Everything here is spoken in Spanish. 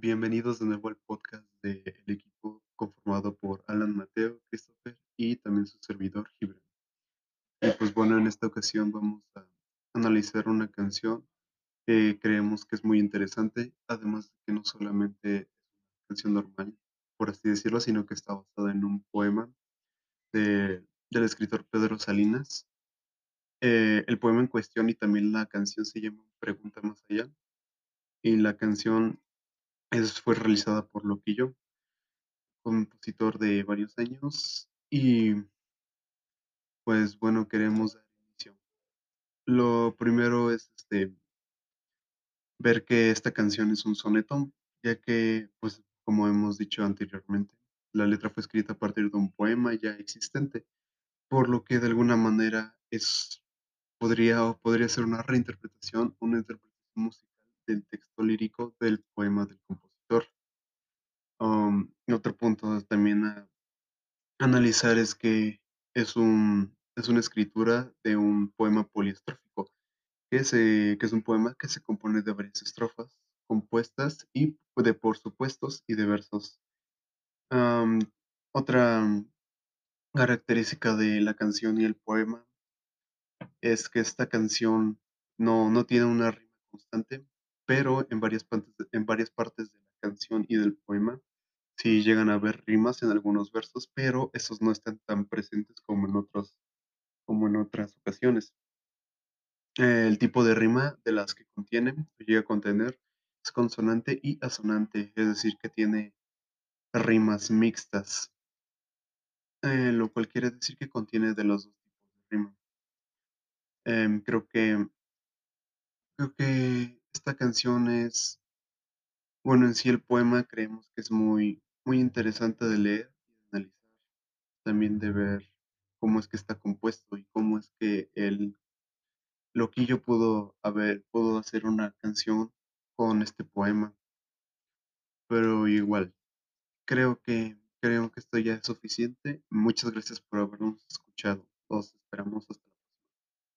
Bienvenidos de nuevo al podcast del equipo conformado por Alan Mateo, Christopher y también su servidor Gibran. Y pues bueno, en esta ocasión vamos a analizar una canción que creemos que es muy interesante, además de que no solamente es una canción normal, por así decirlo, sino que está basada en un poema de- del escritor Pedro Salinas. Eh, el poema en cuestión y también la canción se llama Pregunta más allá, y la canción es, fue realizada por Loquillo compositor de varios años y pues bueno, queremos dar inicio. Lo primero es este, ver que esta canción es un soneto, ya que pues como hemos dicho anteriormente, la letra fue escrita a partir de un poema ya existente, por lo que de alguna manera es, podría podría ser una reinterpretación, una interpretación musical del texto lírico del poema del compositor. Um, otro punto también a analizar es que es un es una escritura de un poema poliestrófico, que que es un poema que se compone de varias estrofas compuestas y de por supuestos y de versos. Am, otra característica de la canción y el poema es que esta canción no no tiene una rima constante, pero en varias partes en varias partes de la canción y del poema sí llegan a haber rimas en algunos versos, pero esos no están tan presentes como en otros como en otras ocasiones. El tipo de rima de las que contienen, llega a contener, es consonante y asonante, es decir, que tiene rimas mixtas, eh, lo cual quiere decir que contiene de los dos tipos de rima. Em, creo que creo que esta canción es, bueno, en sí el poema creemos que es muy muy interesante de leer y analizar, también de ver cómo es que está compuesto y cómo es que el Loquillo pudo haber pudo hacer una canción con este poema, pero igual, creo que creo que esto ya es suficiente. Muchas gracias por habernos escuchado. Los esperamos hasta